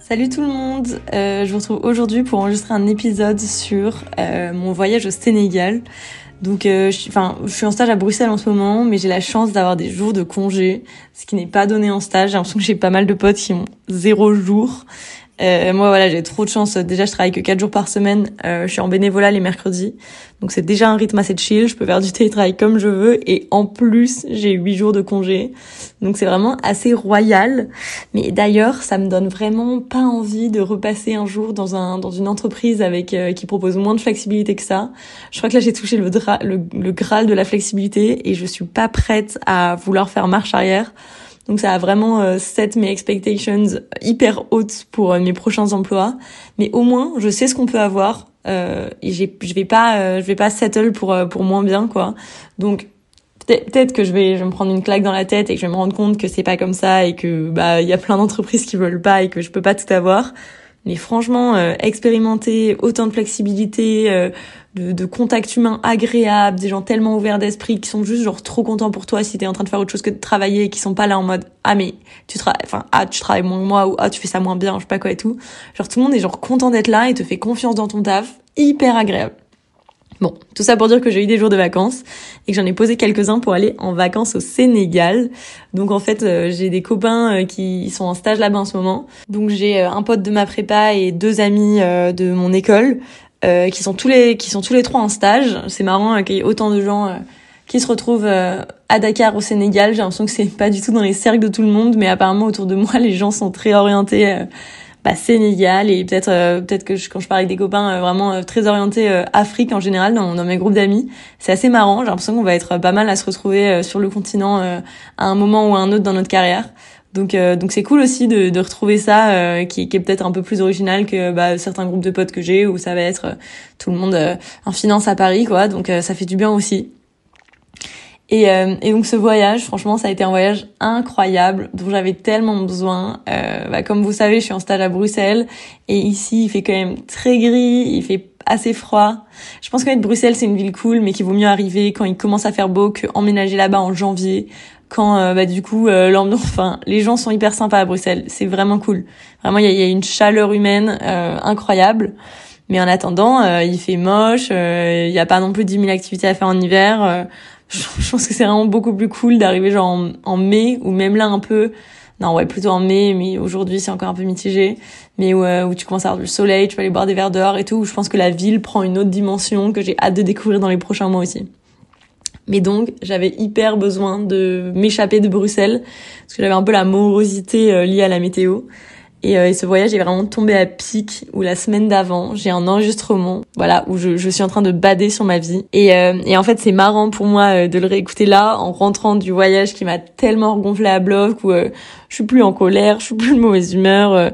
Salut tout le monde, euh, je vous retrouve aujourd'hui pour enregistrer un épisode sur euh, mon voyage au Sénégal. Donc, euh, je, je suis en stage à Bruxelles en ce moment, mais j'ai la chance d'avoir des jours de congé, ce qui n'est pas donné en stage. J'ai l'impression que j'ai pas mal de potes qui ont zéro jour. Euh, moi, voilà, j'ai trop de chance. Déjà, je travaille que 4 jours par semaine. Euh, je suis en bénévolat les mercredis. Donc, c'est déjà un rythme assez chill. Je peux faire du télétravail comme je veux. Et en plus, j'ai 8 jours de congé. Donc, c'est vraiment assez royal. Mais d'ailleurs, ça me donne vraiment pas envie de repasser un jour dans un dans une entreprise avec euh, qui propose moins de flexibilité que ça. Je crois que là, j'ai touché le, le, le graal de la flexibilité et je suis pas prête à vouloir faire marche arrière. Donc ça a vraiment euh, set mes expectations hyper hautes pour euh, mes prochains emplois. Mais au moins, je sais ce qu'on peut avoir euh, et je vais pas, euh, je vais pas settle pour pour moins bien quoi. Donc peut-être que je vais, je vais me prendre une claque dans la tête et que je vais me rendre compte que c'est pas comme ça et que bah il y a plein d'entreprises qui veulent pas et que je peux pas tout avoir. Mais franchement, euh, expérimenter autant de flexibilité, euh, de, de, contact humain agréable, des gens tellement ouverts d'esprit qui sont juste genre trop contents pour toi si t'es en train de faire autre chose que de travailler et qui sont pas là en mode ah mais tu travailles, enfin ah tu travailles moins que moi ou ah tu fais ça moins bien, je sais pas quoi et tout. Genre tout le monde est genre content d'être là et te fait confiance dans ton taf, hyper agréable. Bon, tout ça pour dire que j'ai eu des jours de vacances et que j'en ai posé quelques-uns pour aller en vacances au Sénégal. Donc en fait, euh, j'ai des copains euh, qui sont en stage là-bas en ce moment. Donc j'ai euh, un pote de ma prépa et deux amis de mon école qui sont tous les qui sont tous les trois en stage. C'est marrant qu'il y ait autant de gens qui se retrouvent à Dakar au Sénégal. J'ai l'impression que c'est pas du tout dans les cercles de tout le monde, mais apparemment autour de moi, les gens sont très orientés bah, Sénégal et peut-être euh, peut-être que je, quand je parle avec des copains euh, vraiment euh, très orientés Afrique en général dans, dans mes groupes d'amis, c'est assez marrant. J'ai l'impression qu'on va être pas mal à se retrouver sur le continent à un moment ou à un autre dans notre carrière. Donc donc c'est cool aussi de, de retrouver ça qui, qui est peut-être un peu plus original que bah, certains groupes de potes que j'ai où ça va être tout le monde en finance à Paris quoi. Donc ça fait du bien aussi. Et, euh, et, donc ce voyage, franchement, ça a été un voyage incroyable dont j'avais tellement besoin. Euh, bah, comme vous savez, je suis en stage à Bruxelles et ici il fait quand même très gris, il fait assez froid. Je pense qu'être Bruxelles c'est une ville cool, mais qu'il vaut mieux arriver quand il commence à faire beau qu'emménager là-bas en janvier. Quand euh, bah, du coup euh, enfin les gens sont hyper sympas à Bruxelles, c'est vraiment cool. Vraiment il y a, y a, une chaleur humaine euh, incroyable. Mais en attendant, il fait moche, il n'y a pas non plus 10 000 activités à faire en hiver je pense que c'est vraiment beaucoup plus cool d'arriver genre en, mai ou même là un peu non ouais plutôt en mai mais aujourd'hui c'est encore un peu mitigé mais où, où tu commences à avoir du soleil tu vas aller boire des verres dehors et tout où je pense que la ville prend une autre dimension que j'ai hâte de découvrir dans les prochains mois aussi mais donc j'avais hyper besoin de m'échapper de Bruxelles parce que j'avais un peu la morosité euh, liée à la météo et, euh, et, ce voyage est vraiment tombé à pic où la semaine d'avant, j'ai un enregistrement, voilà, où je, je, suis en train de bader sur ma vie. Et, euh, et en fait, c'est marrant pour moi euh, de le réécouter là, en rentrant du voyage qui m'a tellement regonflé à bloc, où euh, je suis plus en colère, je suis plus de mauvaise humeur.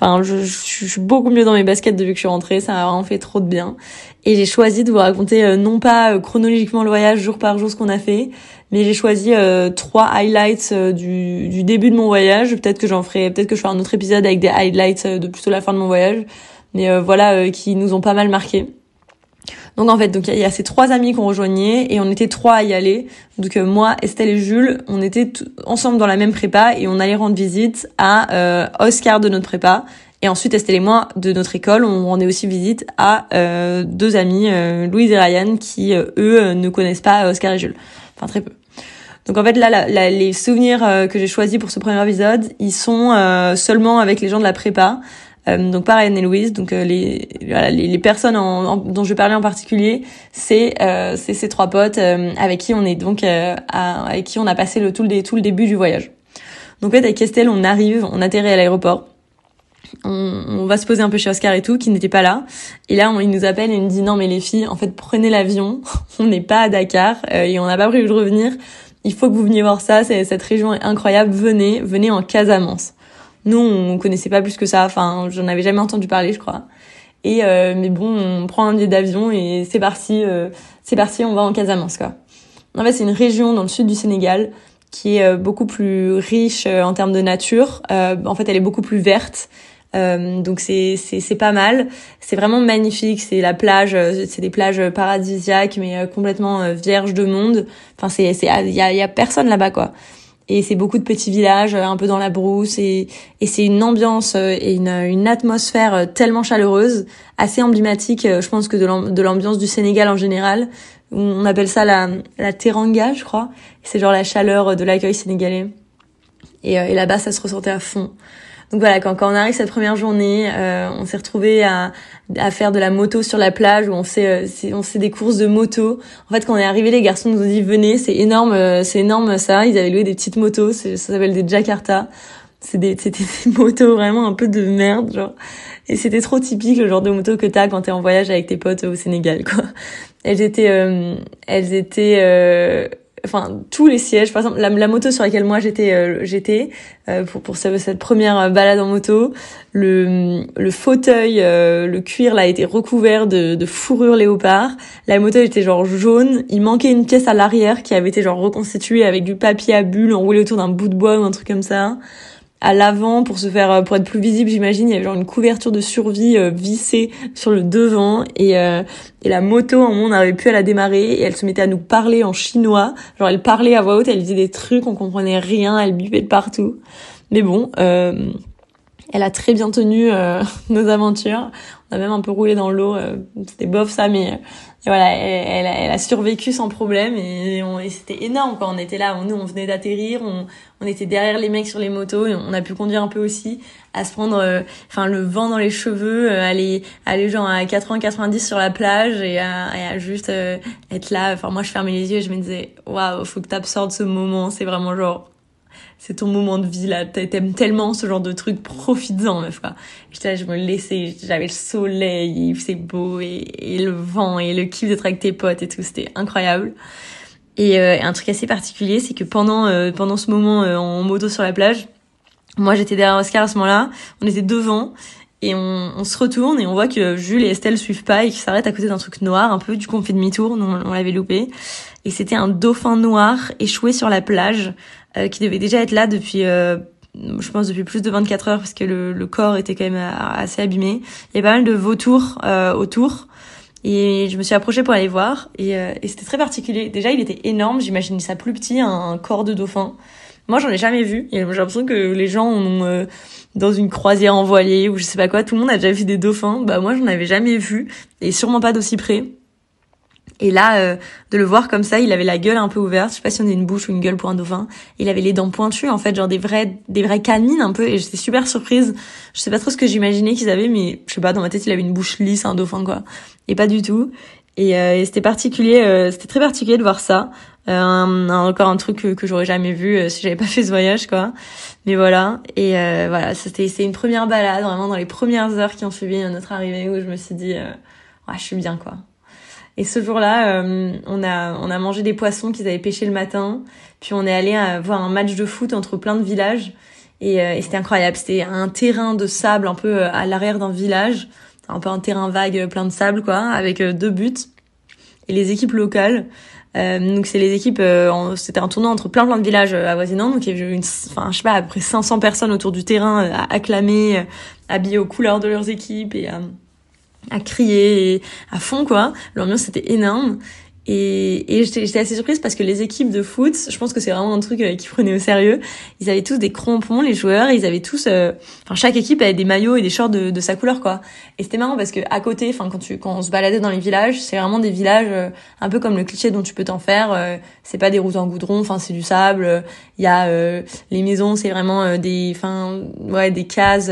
Enfin, je, je, suis beaucoup mieux dans mes baskets depuis que je suis rentrée, ça m'a vraiment fait trop de bien. Et j'ai choisi de vous raconter non pas chronologiquement le voyage jour par jour ce qu'on a fait, mais j'ai choisi euh, trois highlights euh, du, du, début de mon voyage. Peut-être que j'en ferai, peut-être que je ferai un autre épisode avec des highlights euh, de plutôt la fin de mon voyage, mais voilà, qui nous ont pas mal marqué. Donc en fait, donc il y, a ces trois amis qu'on rejoignait et on était trois à y aller. Donc moi, Estelle et Jules, on était ensemble dans la même prépa et on allait rendre visite à Oscar de notre prépa. Et ensuite, Estelle et moi, de notre école, on rendait aussi visite à deux amis, Louise et Ryan, qui eux ne connaissent pas Oscar et Jules. Enfin très peu. Donc en fait là, les souvenirs euh, que j'ai choisis pour ce premier épisode, ils sont euh, seulement avec les gens de la prépa. Euh, donc pareil Anne et Louise, donc les, voilà, les, personnes en, dont je parlais en particulier, c'est c'est ces trois potes avec qui on est donc avec qui on a passé le tout le tout le début du voyage. Donc en fait avec Estelle, on arrive, on atterrit à l'aéroport. On, on, va se poser un peu chez Oscar et tout, qui n'était pas là. Et là, on, il nous appelle et il nous dit non mais les filles, en fait prenez l'avion, on n'est pas à Dakar et on n'a pas prévu de revenir il faut que vous veniez voir ça, cette région est incroyable, venez, venez en Casamance. Nous, on connaissait pas plus que ça, enfin, j'en avais jamais entendu parler, je crois. Et euh, mais bon, on prend un billet d'avion et c'est parti, euh, c'est parti, on va en Casamance, quoi. En fait, c'est une région dans le sud du Sénégal qui est euh, beaucoup plus riche en termes de nature. en fait, elle est beaucoup plus verte. Euh, donc c'est c'est pas mal. C'est vraiment magnifique. C'est la plage, euh, c'est des plages paradisiaques mais euh, complètement vierges de monde. Enfin c'est c'est il y a, y a personne là-bas quoi. et c'est beaucoup de petits villages un peu dans la brousse et, et c'est une ambiance et une, une atmosphère tellement chaleureuse, assez emblématique, je pense que de l'ambiance du Sénégal en général. On appelle ça la, la teranga, je crois. C'est genre la chaleur de l'accueil sénégalais. Et, et là-bas, ça se ressentait à fond. Donc voilà, quand, quand on arrive cette première journée, euh, on s'est retrouvé à, à faire de la moto sur la plage où on fait euh, on fait des courses de moto. En fait, quand on est arrivé, les garçons nous ont dit venez, c'est énorme, euh, c'est énorme ça. Ils avaient loué des petites motos, ça s'appelle des Jakarta. C'était des, des motos vraiment un peu de merde, genre. Et c'était trop typique le genre de moto que t'as quand t'es en voyage avec tes potes au Sénégal, quoi. Elles étaient, euh, elles étaient euh, enfin tous les sièges par exemple la, moto sur laquelle moi j'étais euh, j'étais euh, pour pour cette première balade en moto le le fauteuil euh, le cuir là été recouvert de, de fourrure léopard. La moto était genre jaune. Il manquait une pièce à l'arrière qui avait été genre reconstituée avec du papier à bulles enroulé autour d'un bout de bois ou un truc comme ça à l'avant pour se faire pour être plus visible j'imagine. Il y avait genre une couverture de survie euh, vissée sur le devant. Et euh, et la moto en on n'arrivait plus à la démarrer. Et elle se mettait à nous parler en chinois. Genre elle parlait à voix haute elle disait des trucs on comprenait rien elle buvait de partout. Mais bon euh, elle a très bien tenu euh, nos aventures on a même un peu roulé dans l'eau c'était bof ça mais et voilà, elle, elle, a survécu sans problème et, et c'était énorme quand on était là. Nous, on venait d'atterrir, on, on, était derrière les mecs sur les motos et on a pu conduire un peu aussi, à se prendre, euh, enfin le vent dans les cheveux, euh, aller, aller genre à 80-90 sur la plage et à, et à juste euh, être là. Enfin moi, je fermais les yeux et je me disais, waouh, faut que t'absorbes ce moment. C'est vraiment genre c'est ton moment de vie là, t'aimes tellement ce genre de truc, profites-en meuf quoi. J'étais là, je me laissais, j'avais le soleil, c'est beau et, et, le vent et le kiff d'être avec tes potes et tout, c'était incroyable. Et euh, un truc assez particulier, c'est que pendant euh, pendant ce moment euh, en moto sur la plage, moi j'étais derrière Oscar à ce moment-là, on était devant et on, on, se retourne et on voit que Jules et Estelle suivent pas et qu'ils s'arrêtent à côté d'un truc noir un peu. Du coup, on fait demi-tour, on, on l'avait loupé. Et c'était un dauphin noir échoué sur la plage euh, qui devait déjà être là depuis euh, je pense depuis plus de 24 heures parce que le, le, corps était quand même euh, assez abîmé. Il y avait pas mal de vautours autour et je me suis approchée pour aller voir et, et c'était très particulier. Déjà, il était énorme, j'imagine ça plus petit, un, corps de dauphin. Moi, j'en ai jamais vu j'ai l'impression que les gens ont dans une croisière en voilier ou je sais pas quoi, tout le monde a déjà vu des dauphins. Bah moi, j'en avais jamais vu et sûrement pas d'aussi près. Et là, euh, de le voir comme ça, il avait la gueule un peu ouverte. Je sais pas si on a une bouche ou une gueule pour un dauphin. Il avait les dents pointues, en fait, genre des vrais, des vrais canines un peu. Et j'étais super surprise. Je sais pas trop ce que j'imaginais qu'ils avaient, mais je sais pas, dans ma tête, il avait une bouche lisse, un dauphin, quoi. Et pas du tout. Et, euh, c'était particulier, euh, c'était très particulier de voir ça. encore un truc que, que j'aurais jamais vu si j'avais pas fait ce voyage, quoi. Mais voilà. Et voilà, c'était, c'est une première balade, vraiment dans les premières heures qui ont suivi notre arrivée, où je me suis dit, ouais, je suis bien, quoi. Et ce jour-là, euh, on a on a mangé des poissons qu'ils avaient pêchés le matin, puis on est allé euh, voir un match de foot entre plein de villages. Et, euh, et c'était incroyable. C'était un terrain de sable un peu à l'arrière d'un village, un peu un terrain vague plein de sable quoi, avec deux buts. Et les équipes locales. donc c'est les équipes, c'était un tournoi entre plein plein de villages avoisinants, donc il y avait une, enfin je sais pas à peu près 500 personnes autour du terrain à acclamer, habillées aux couleurs de leurs équipes. Et à crier à fond quoi. L'ambiance était énorme et, et j'étais assez surprise parce que les équipes de foot, je pense que c'est vraiment un truc euh, qu'ils prenaient au sérieux. Ils avaient tous des crampons, les joueurs, ils avaient tous, euh, enfin chaque équipe avait des maillots et des shorts de, de sa couleur quoi. Et c'était marrant parce que à côté, enfin quand tu quand on se baladait dans les villages, c'est vraiment des villages euh, un peu comme le cliché dont tu peux t'en faire. c'est pas des routes en goudron, enfin c'est du sable. Il y a les maisons, c'est vraiment des, enfin ouais des cases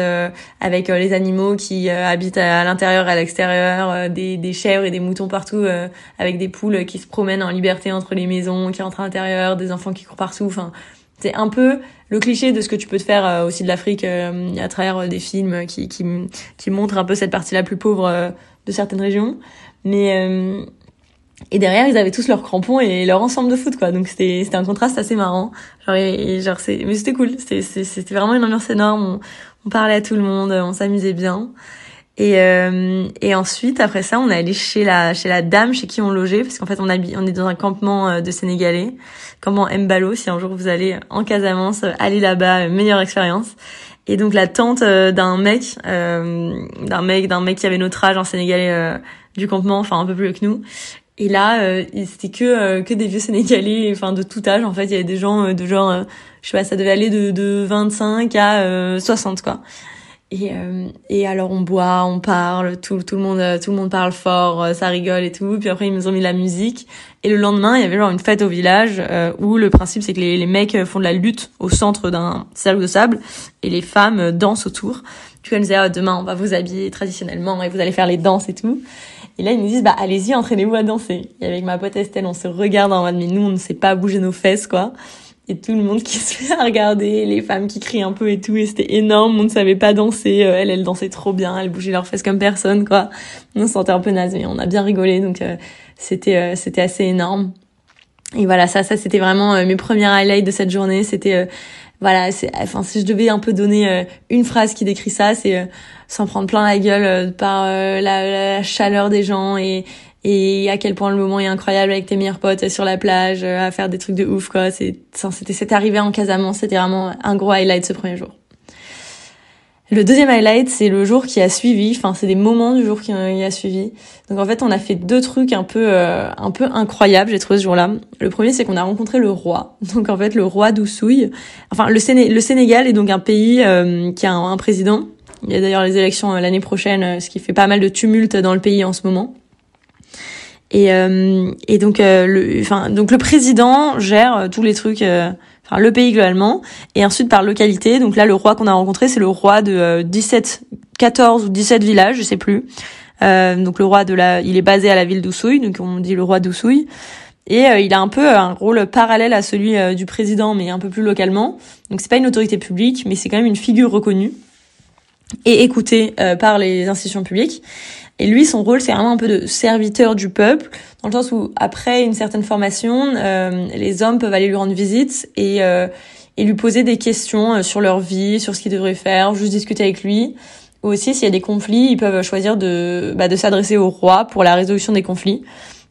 avec les animaux qui habitent à, l'intérieur et à l'extérieur, des, des chèvres et des moutons partout avec des poules qui se promènent en liberté entre les maisons, qui rentrent à l'intérieur, des enfants qui courent partout. Enfin, c'est un peu le cliché de ce que tu peux te faire euh, aussi de l'Afrique euh, à travers euh, des films qui, qui, qui montrent un peu cette partie la plus pauvre de certaines régions. Mais et derrière, ils avaient tous leurs crampons et leur ensemble de foot, quoi. Donc c'était c'était un contraste assez marrant. Genre, genre c'est mais c'était cool. C'était vraiment une ambiance énorme. On parlait à tout le monde, on s'amusait bien. Et, euh, et ensuite, après ça, on est allé chez la chez la dame chez qui on logeait, parce qu'en fait, on, on est dans un campement euh, de Sénégalais, campement Mbalo. Si un jour vous allez en Casamance, allez là-bas, meilleure expérience. Et donc la tante euh, d'un mec, d'un mec, d'un mec qui avait notre âge en Sénégalais du campement, enfin un peu plus que nous. Et là, c'était que que des vieux Sénégalais, enfin de tout âge. En fait, il y avait des gens de genre je sais pas, ça devait aller de, de 25 à 60 quoi. Et, euh, et alors on boit, on parle, tout, tout le monde, tout le monde parle fort, euh, ça rigole et tout. Puis après ils nous ont mis la musique. Et le lendemain il y avait genre une fête au village euh, où le principe c'est que les, les mecs font de la lutte au centre d'un cercle de sable et les femmes dansent autour. Vois, ils nous disaient ah, demain on va vous habiller traditionnellement et vous allez faire les danses et tout. Et là ils nous disent bah allez-y entraînez-vous à danser. Et avec ma pote Estelle on se regarde en mode mais nous on ne sait pas bouger nos fesses quoi et tout le monde qui se fait regarder, les femmes qui crient un peu et tout, et c'était énorme, on ne savait pas danser, euh, elle, elle dansait trop bien, elle bougeait leurs fesses comme personne, quoi. On se sentait un peu naze, mais on a bien rigolé, donc euh, c'était euh, c'était assez énorme. Et voilà, ça, ça c'était vraiment mes premières highlights de cette journée, c'était voilà, c'est, enfin, si je devais un peu donner une phrase qui décrit ça, c'est s'en prendre plein la gueule par la, la, chaleur des gens et, et à quel point le moment est incroyable avec tes meilleurs potes sur la plage euh, à faire des trucs de ouf quoi. C'est c'était c'était arrivé en Casamance c'était vraiment un gros highlight ce premier jour. Le deuxième highlight c'est le jour qui a suivi. Enfin c'est des moments du jour qui a suivi. Donc en fait on a fait deux trucs un peu euh, un peu incroyables j'ai trouvé ce jour-là. Le premier c'est qu'on a rencontré le roi. Donc en fait le roi d'Oussouille enfin le, Séné le Sénégal est donc un pays euh, qui a un, un président. Il y a d'ailleurs les élections l'année prochaine ce qui fait pas mal de tumulte dans le pays en ce moment et, euh, et donc, euh, le, enfin, donc le président gère euh, tous les trucs, enfin le pays globalement, et ensuite par localité. Donc là, le roi qu'on a rencontré, c'est le roi de 17, 14 ou 17 villages, je sais plus. donc le roi de la, il est basé à la ville d'Oussouille, donc on dit le roi d'Oussouille. Et il a un peu un rôle parallèle à celui du président, mais un peu plus localement. Donc c'est pas une autorité publique, mais c'est quand même une figure reconnue et écoutée par les institutions publiques. Et lui, son rôle, c'est vraiment un peu de serviteur du peuple, dans le sens où après une certaine formation, euh, les hommes peuvent aller lui rendre visite et, euh, et lui poser des questions euh, sur leur vie, sur ce qu'ils devraient faire, juste discuter avec lui. Ou aussi, s'il y a des conflits, ils peuvent choisir de, bah, de s'adresser au roi pour la résolution des conflits.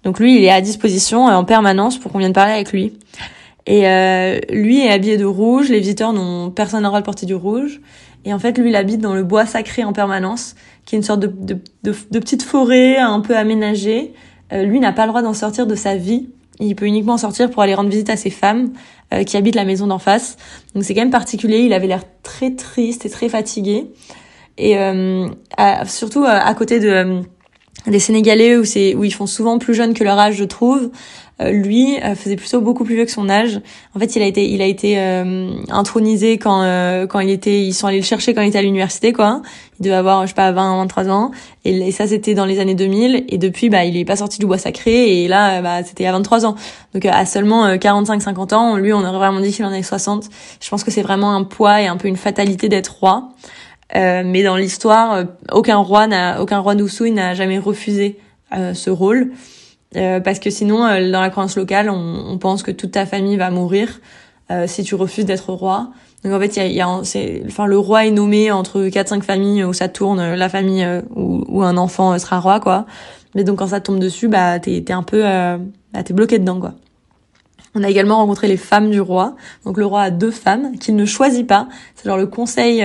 Donc lui, il est à disposition en permanence pour qu'on vienne parler avec lui. Et euh, lui est habillé de rouge, les visiteurs n'ont personne n'a le droit de porter du rouge. Et en fait, lui, il habite dans le bois sacré en permanence, qui est une sorte de, de, de, petite forêt un peu aménagée. Euh, lui n'a pas le droit d'en sortir de sa vie. Il peut uniquement sortir pour aller rendre visite à ses femmes euh, qui habitent la maison d'en face. Donc c'est quand même particulier. Il avait l'air très triste et très fatigué. Et euh, surtout à côté de des Sénégalais où où ils font souvent plus jeunes que leur âge, je trouve. Euh, lui euh, faisait plutôt beaucoup plus vieux que son âge. En fait, il a été il a été euh, intronisé quand quand il était ils sont allés le chercher quand il était à l'université quoi. Il devait avoir je sais pas 20 23 ans et, ça c'était dans les années 2000 et depuis bah il est pas sorti du bois sacré et là bah c'était à 23 ans. Donc à seulement 45 50 ans, lui on aurait vraiment dit qu'il en avait 60. Je pense que c'est vraiment un poids et un peu une fatalité d'être roi. Euh, mais dans l'histoire, aucun roi n'a, aucun roi n'a jamais refusé euh, ce rôle. Euh, parce que sinon, euh, dans la croyance locale, on, on, pense que toute ta famille va mourir euh, si tu refuses d'être roi. Donc en fait, il y a, y a c'est, enfin, le roi est nommé entre quatre cinq familles où ça tourne, la famille où, où, un enfant sera roi, quoi. Mais donc quand ça tombe dessus, bah t'es, t'es un peu, bah, t'es bloqué dedans, quoi. On a également rencontré les femmes du roi. Donc le roi a deux femmes qu'il ne choisit pas. C'est genre le conseil,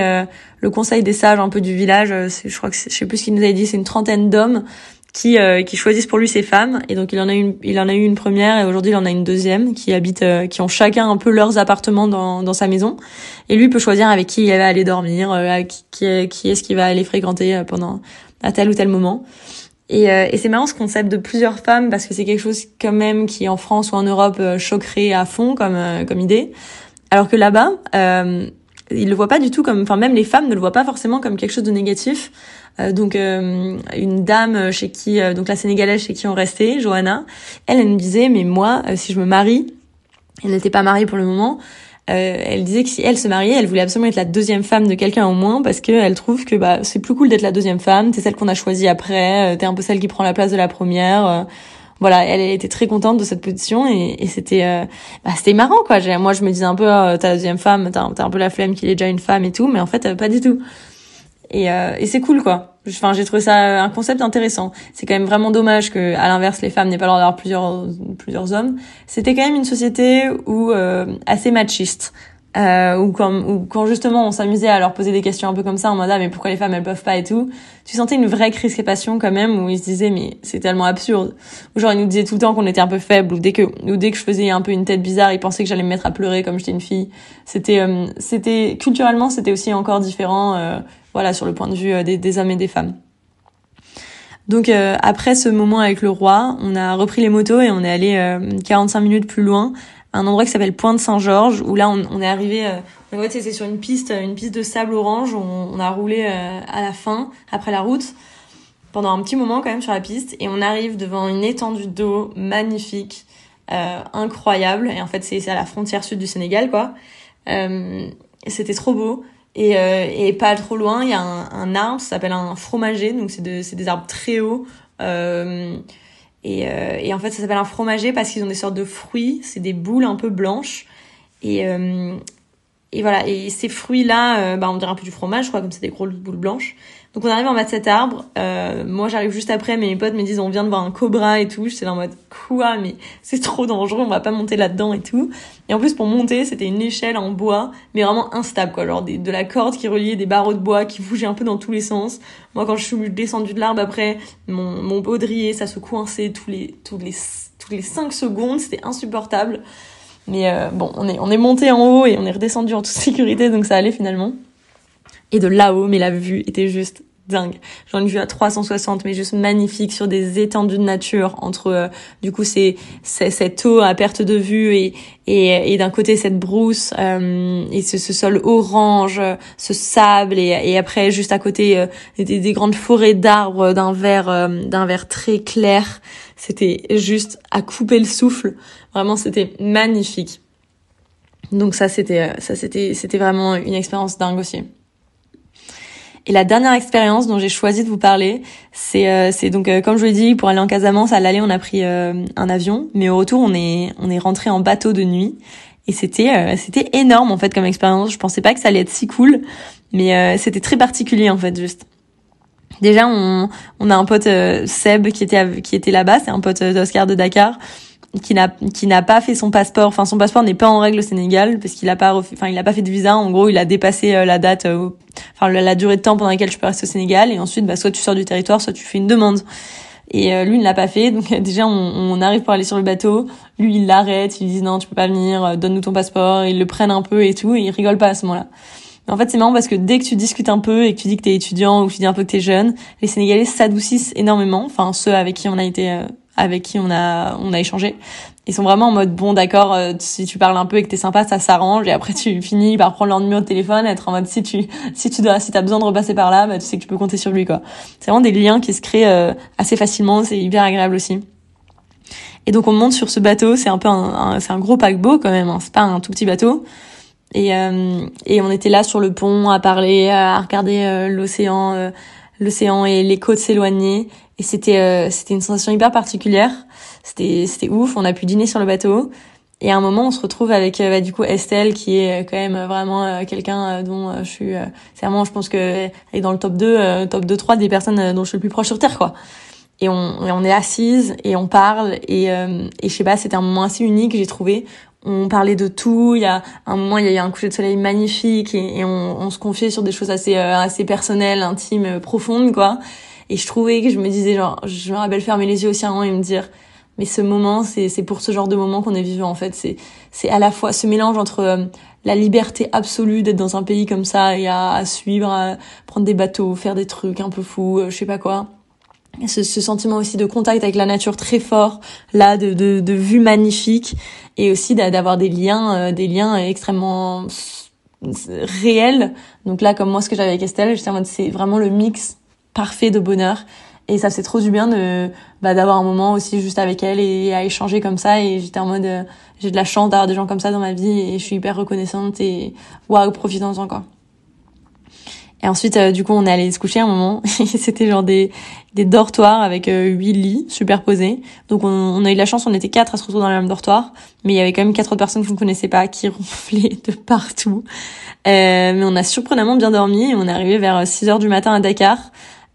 le conseil des sages un peu du village. je crois que je sais plus ce qu'il nous avait dit. C'est une trentaine d'hommes qui euh, qui choisissent pour lui ses femmes. Et donc il en a une il en a eu une première et aujourd'hui il en a une deuxième qui habite euh, qui ont chacun un peu leurs appartements dans dans sa maison. Et lui peut choisir avec qui il va aller dormir euh, qui qui, est-ce qu'il va aller fréquenter pendant à tel ou tel moment. Et, et c'est marrant ce concept de plusieurs femmes parce que c'est quelque chose quand même qui en France ou en Europe choquerait à fond comme comme idée. Alors que là-bas euh, ils le voient pas du tout comme enfin même les femmes ne le voient pas forcément comme quelque chose de négatif euh, donc euh, une dame chez qui, euh, donc la sénégalaise chez qui on restait, Johanna, elle, elle me disait, mais moi, si je me marie, elle n'était pas mariée pour le moment, elle disait que si elle se mariait, elle voulait absolument être la deuxième femme de quelqu'un au moins parce qu'elle trouve que bah c'est plus cool d'être la deuxième femme, t'es celle qu'on a choisie après, t'es un peu celle qui prend la place de la première. Voilà, elle, était très contente de cette position et, et c'était bah, c'était marrant quoi. Moi je me disais un peu oh, ta deuxième femme, t'as un peu la flemme qu'il est déjà une femme et tout, mais en fait pas du tout et, euh, et c'est cool quoi. Enfin, j'ai trouvé ça un concept intéressant. C'est quand même vraiment dommage que, à l'inverse, les femmes n'aient pas le droit d'avoir plusieurs plusieurs hommes. C'était quand même une société où euh, assez machiste. Euh, ou quand ou quand justement on s'amusait à leur poser des questions un peu comme ça en mode ah mais pourquoi les femmes elles peuvent pas et tout tu sentais une vraie crispation quand même où ils se disaient mais c'est tellement absurde. Ou genre ils nous disaient tout le temps qu'on était un peu faible ou dès que ou dès que je faisais un peu une tête bizarre ils pensaient que j'allais me mettre à pleurer comme j'étais une fille. C'était euh, c'était culturellement c'était aussi encore différent euh, voilà sur le point de vue euh, des, des hommes et des femmes. Donc après ce moment avec le roi, on a repris les motos et on est allé 45 minutes plus loin un endroit qui s'appelle Pointe Saint-Georges où là on, est arrivé euh, fait c'était sur une piste une piste de sable orange on, on a roulé euh, à la fin après la route pendant un petit moment quand même sur la piste et on arrive devant une étendue d'eau magnifique euh, incroyable et en fait c'est à la frontière sud du Sénégal quoi. Euh, c'était trop beau et, et pas trop loin il y a un, arbre ça s'appelle un fromager donc c'est de, des arbres très hauts et, euh, et en fait, ça s'appelle un fromager parce qu'ils ont des sortes de fruits, c'est des boules un peu blanches. Et, euh, et voilà, et ces fruits-là, euh, bah, on dirait un peu du fromage, quoi, comme c'est des grosses boules blanches. Donc on arrive en bas de cet arbre. Euh, moi j'arrive juste après, mais mes potes me disent on vient de voir un cobra et tout. J'étais là en mode quoi, mais c'est trop dangereux, on va pas monter là-dedans et tout. Et en plus pour monter, c'était une échelle en bois, mais vraiment instable quoi, genre de la corde qui reliait des barreaux de bois qui bougeaient un peu dans tous les sens. Moi quand je suis descendue de l'arbre après, mon, baudrier ça se coinçait tous les tous les tous les 5 secondes, c'était insupportable. Mais euh, bon, on est on est monté en haut et on est redescendu en toute sécurité, donc ça allait finalement et de là-haut, mais la vue était juste dingue. J'en ai vu à 360, mais juste magnifique sur des étendues de nature entre euh, du coup c'est cette eau à perte de vue et et, et d'un côté cette brousse euh, et ce, ce, sol orange, ce sable et, et après juste à côté euh, des, des, grandes forêts d'arbres d'un vert euh, d'un vert très clair. C'était juste à couper le souffle. Vraiment, c'était magnifique. Donc ça c'était ça c'était c'était vraiment une expérience dingue aussi. Et la dernière expérience dont j'ai choisi de vous parler, c'est euh, donc euh, comme je vous l'ai dit, pour aller en Casamance, à l'aller on a pris euh, un avion, mais au retour on est on est rentré en bateau de nuit. Et c'était c'était énorme en fait comme expérience. Je pensais pas que ça allait être si cool, mais c'était très particulier en fait juste. Déjà on on a un pote Seb qui était qui était là-bas, c'est un pote d'Oscar de Dakar qui n'a qui n'a pas fait son passeport. Enfin son passeport n'est pas en règle au Sénégal parce qu'il a pas enfin il a pas fait de visa. En gros il a dépassé euh, la date euh, enfin la, durée de temps pendant laquelle tu peux rester au Sénégal. Et ensuite bah soit tu sors du territoire soit tu fais une demande. Et euh, lui il ne l'a pas fait. Donc déjà on, on, arrive pour aller sur le bateau. Lui il l'arrête. Il dit non tu peux pas venir. Donne-nous ton passeport. Ils le prennent un peu et tout. Et il rigole pas à ce moment-là. En fait, c'est marrant parce que dès que tu discutes un peu et que tu dis que t'es étudiant ou que tu dis un peu que t'es jeune, les Sénégalais s'adoucissent énormément. Enfin, ceux avec qui on a été avec qui on a on a échangé. Ils sont vraiment en mode bon d'accord euh, si tu parles un peu et que t'es sympa ça s'arrange et après tu finis par prendre leur numéro de téléphone être en mode si tu si tu dois si t'as besoin de repasser par là bah tu sais que tu peux compter sur lui quoi. C'est vraiment des liens qui se créent euh, assez facilement c'est hyper agréable aussi. Et donc on monte sur ce bateau c'est un peu un, c'est un gros paquebot quand même hein, c'est pas un tout petit bateau. Et, euh, et on était là sur le pont à parler, à regarder l'océan, l'océan et les côtes s'éloigner. Et c'était euh, c'était une sensation hyper particulière. C'était c'était ouf. On a pu dîner sur le bateau. Et à un moment, on se retrouve avec euh, bah, du coup Estelle, qui est quand même vraiment quelqu'un dont je suis. c'est vraiment, je pense que elle est dans le top 2, top 2, 3 des personnes dont je suis le plus proche sur terre, quoi. Et on, et on est assise et on parle et, et je sais pas, c'était un moment assez unique, j'ai trouvé. On parlait de tout. Il y a un moment, il y a eu un coucher de soleil magnifique et, et on, on, se confiait sur des choses assez assez personnelles, intimes, profondes, quoi. Et je trouvais que je me disais, genre, je me rappelle fermer les yeux aussi un moment et me dire, mais ce moment, c'est, pour ce genre de moment qu'on est vivant, en fait. C'est à la fois ce mélange entre euh, la liberté absolue d'être dans un pays comme ça et à, à suivre, à prendre des bateaux, faire des trucs un peu fous, euh, je sais pas quoi. Ce, ce, sentiment aussi de contact avec la nature très fort, là, de, de, de vue magnifique, et aussi d'avoir des liens, euh, des liens extrêmement réels. Donc là, comme moi, ce que j'avais avec Estelle, j'étais en mode, c'est vraiment le mix parfait de bonheur. Et ça c'est trop du bien de bah, d'avoir un moment aussi juste avec elle et à échanger comme ça. Et j'étais en mode euh, j'ai de la chance d'avoir des gens comme ça dans ma vie et je suis hyper reconnaissante et waouh profitons-en quoi. Et ensuite euh, du coup on est allé se coucher un moment. C'était genre des des dortoirs avec euh, huit lits superposés. Donc on, a eu de la chance on était quatre à se retrouver dans le même dortoir. Mais il y avait quand même quatre autres personnes qu'on ne connaissait pas qui ronflaient de partout. Mais on a surprenamment bien dormi on est arrivé vers 6 heures du matin à Dakar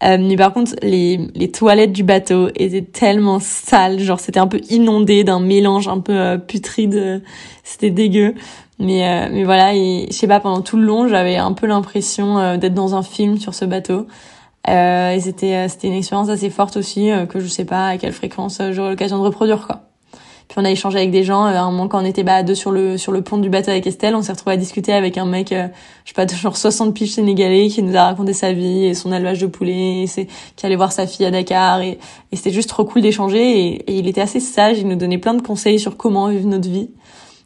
Euh, mais par contre, les, les toilettes du bateau étaient tellement sales, genre c'était un peu inondé d'un mélange un peu euh, putride, c'était dégueu. Mais euh, mais voilà, et je sais pas, pendant tout le long, j'avais un peu l'impression euh, d'être dans un film sur ce bateau. Euh, et c'était c'était une expérience assez forte aussi que je sais pas à quelle fréquence j'aurai l'occasion de reproduire quoi. Puis on a échangé avec des gens. À un moment, quand on était bah, à deux sur le sur le pont du bateau avec Estelle, on s'est retrouvé à discuter avec un mec, euh, je sais pas, genre 60 piges sénégalais, qui nous a raconté sa vie et son élevage de poulets, et c'est qui allait voir sa fille à Dakar. Et, et c'était juste trop cool d'échanger. Et, et, il était assez sage. Il nous donnait plein de conseils sur comment vivre notre vie.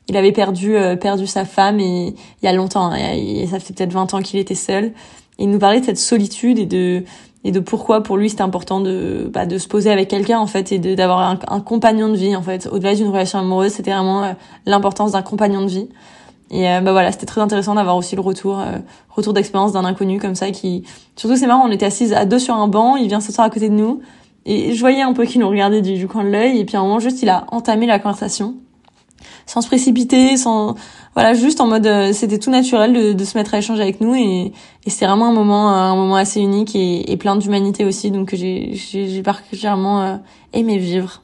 Il avait perdu euh, perdu sa femme et il y a longtemps. Hein, et ça fait peut-être 20 ans qu'il était seul. Et il nous parlait de cette solitude et de et de pourquoi pour lui c'était important de bah, de se poser avec quelqu'un en fait et d'avoir un, un, compagnon de vie en fait. Au-delà d'une relation amoureuse c'était vraiment euh, l'importance d'un compagnon de vie. Et euh, bah voilà c'était très intéressant d'avoir aussi le retour euh, retour d'expérience d'un inconnu comme ça qui surtout c'est marrant on était assises à deux sur un banc il vient s'asseoir à côté de nous. Et je voyais un peu qu'il nous regardait du, du coin de l'œil et puis à un moment juste il a entamé la conversation. Sans se précipiter, sans voilà, juste en mode euh, c'était tout naturel de, de, se mettre à échanger avec nous et, et c'est vraiment un moment un moment assez unique et, et plein d'humanité aussi donc j'ai j'ai particulièrement euh, aimé vivre.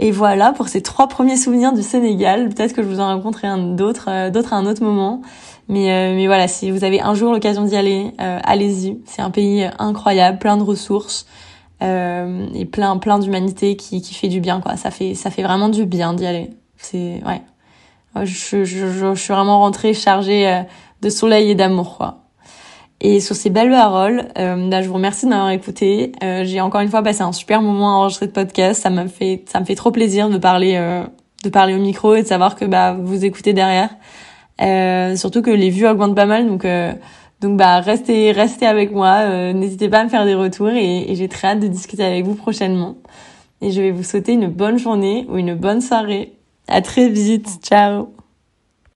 Et voilà pour ces trois premiers souvenirs du Sénégal. Peut-être que je vous en raconterai un d'autres euh, d'autres à un autre moment. Mais mais voilà, si vous avez un jour l'occasion d'y aller, allez-y. C'est un pays incroyable, plein de ressources. et plein plein d'humanité qui, qui fait du bien quoi ça fait ça fait vraiment du bien d'y aller c'est ouais. Je, je, je, suis vraiment rentrée chargée euh, de soleil et d'amour, quoi. Et sur ces belles paroles, euh, là, je vous remercie de m'avoir écouté. Euh, j'ai encore une fois passé un super moment à enregistrer de podcast. Ça m'a fait, ça me fait trop plaisir de parler, euh, de parler au micro et de savoir que bah vous écoutez derrière. Euh, surtout que les vues augmentent pas mal, donc donc bah restez restez avec moi. N'hésitez pas à me faire des retours et, et j'ai très hâte de discuter avec vous prochainement. Et je vais vous souhaiter une bonne journée ou une bonne soirée à très vite. Ciao.